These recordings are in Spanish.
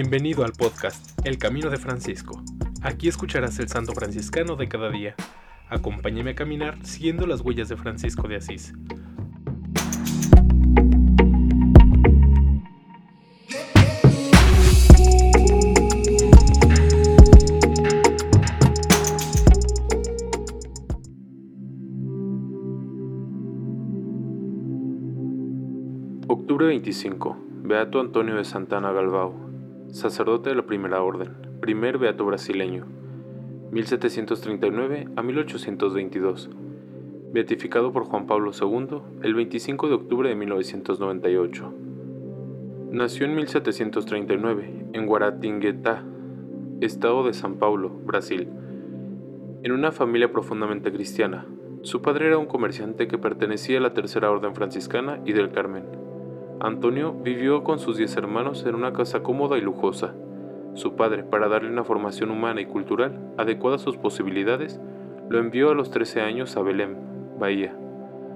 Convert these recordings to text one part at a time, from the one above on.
Bienvenido al podcast El Camino de Francisco. Aquí escucharás el santo franciscano de cada día. Acompáñame a caminar siguiendo las huellas de Francisco de Asís. Octubre 25. Beato Antonio de Santana Galbao, sacerdote de la Primera Orden, primer beato brasileño, 1739 a 1822. Beatificado por Juan Pablo II el 25 de octubre de 1998. Nació en 1739 en Guaratinguetá, estado de San Paulo, Brasil, en una familia profundamente cristiana. Su padre era un comerciante que pertenecía a la Tercera Orden Franciscana y del Carmen. Antonio vivió con sus diez hermanos en una casa cómoda y lujosa. Su padre, para darle una formación humana y cultural adecuada a sus posibilidades, lo envió a los 13 años a Belém, Bahía,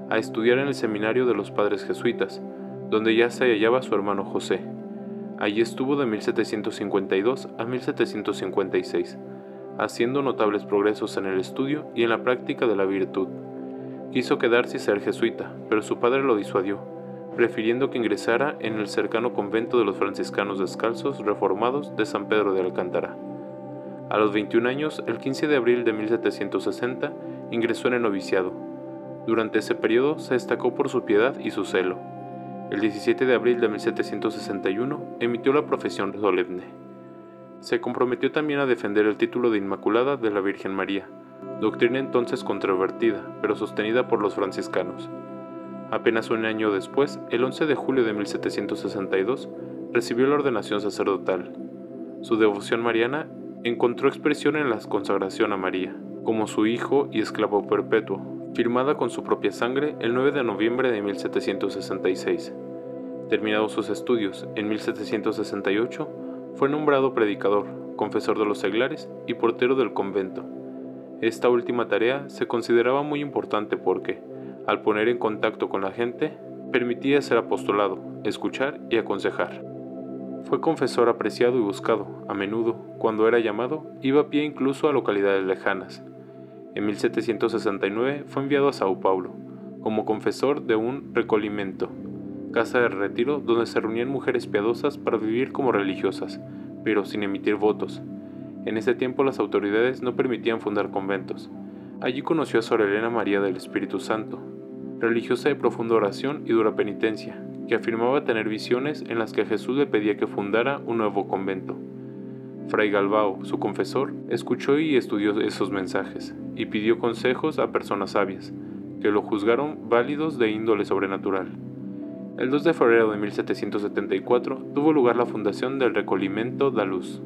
a estudiar en el seminario de los padres jesuitas, donde ya se hallaba su hermano José. Allí estuvo de 1752 a 1756, haciendo notables progresos en el estudio y en la práctica de la virtud. Quiso quedarse y ser jesuita, pero su padre lo disuadió prefiriendo que ingresara en el cercano convento de los franciscanos descalzos reformados de San Pedro de Alcántara. A los 21 años, el 15 de abril de 1760, ingresó en el noviciado. Durante ese periodo se destacó por su piedad y su celo. El 17 de abril de 1761 emitió la profesión solemne. Se comprometió también a defender el título de Inmaculada de la Virgen María, doctrina entonces controvertida, pero sostenida por los franciscanos. Apenas un año después, el 11 de julio de 1762, recibió la ordenación sacerdotal. Su devoción mariana encontró expresión en la consagración a María, como su hijo y esclavo perpetuo, firmada con su propia sangre el 9 de noviembre de 1766. Terminados sus estudios en 1768, fue nombrado predicador, confesor de los seglares y portero del convento. Esta última tarea se consideraba muy importante porque, al poner en contacto con la gente, permitía ser apostolado, escuchar y aconsejar. Fue confesor apreciado y buscado, a menudo, cuando era llamado, iba a pie incluso a localidades lejanas. En 1769 fue enviado a Sao Paulo, como confesor de un recolimiento, casa de retiro donde se reunían mujeres piadosas para vivir como religiosas, pero sin emitir votos. En ese tiempo las autoridades no permitían fundar conventos. Allí conoció a Sor Elena María del Espíritu Santo, religiosa de profunda oración y dura penitencia, que afirmaba tener visiones en las que Jesús le pedía que fundara un nuevo convento. Fray Galbao, su confesor, escuchó y estudió esos mensajes, y pidió consejos a personas sabias, que lo juzgaron válidos de índole sobrenatural. El 2 de febrero de 1774 tuvo lugar la fundación del Recolimiento da Luz.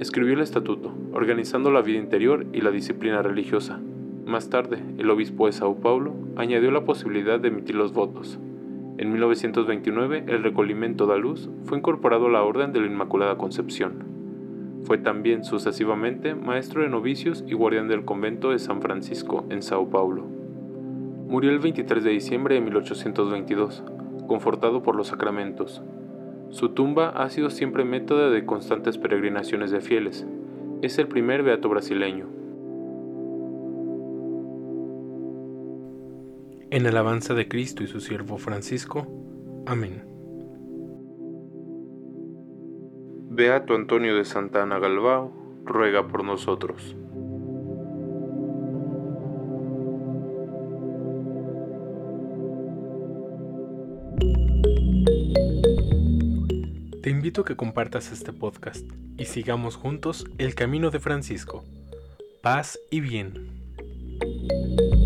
Escribió el estatuto, organizando la vida interior y la disciplina religiosa, más tarde, el obispo de Sao Paulo añadió la posibilidad de emitir los votos. En 1929, el Recolimiento da Luz fue incorporado a la Orden de la Inmaculada Concepción. Fue también sucesivamente maestro de novicios y guardián del convento de San Francisco en Sao Paulo. Murió el 23 de diciembre de 1822, confortado por los sacramentos. Su tumba ha sido siempre método de constantes peregrinaciones de fieles. Es el primer beato brasileño. En alabanza de Cristo y su siervo Francisco. Amén. Beato Antonio de Santana Galbao, ruega por nosotros. Te invito a que compartas este podcast y sigamos juntos el camino de Francisco. Paz y bien.